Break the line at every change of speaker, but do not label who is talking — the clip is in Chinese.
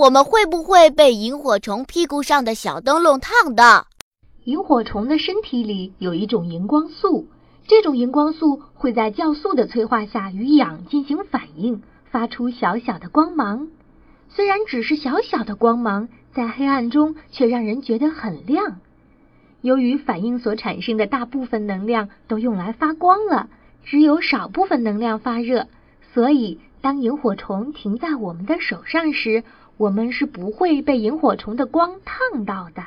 我们会不会被萤火虫屁股上的小灯笼烫到？
萤火虫的身体里有一种荧光素，这种荧光素会在酵素的催化下与氧进行反应，发出小小的光芒。虽然只是小小的光芒，在黑暗中却让人觉得很亮。由于反应所产生的大部分能量都用来发光了，只有少部分能量发热，所以当萤火虫停在我们的手上时，我们是不会被萤火虫的光烫到的。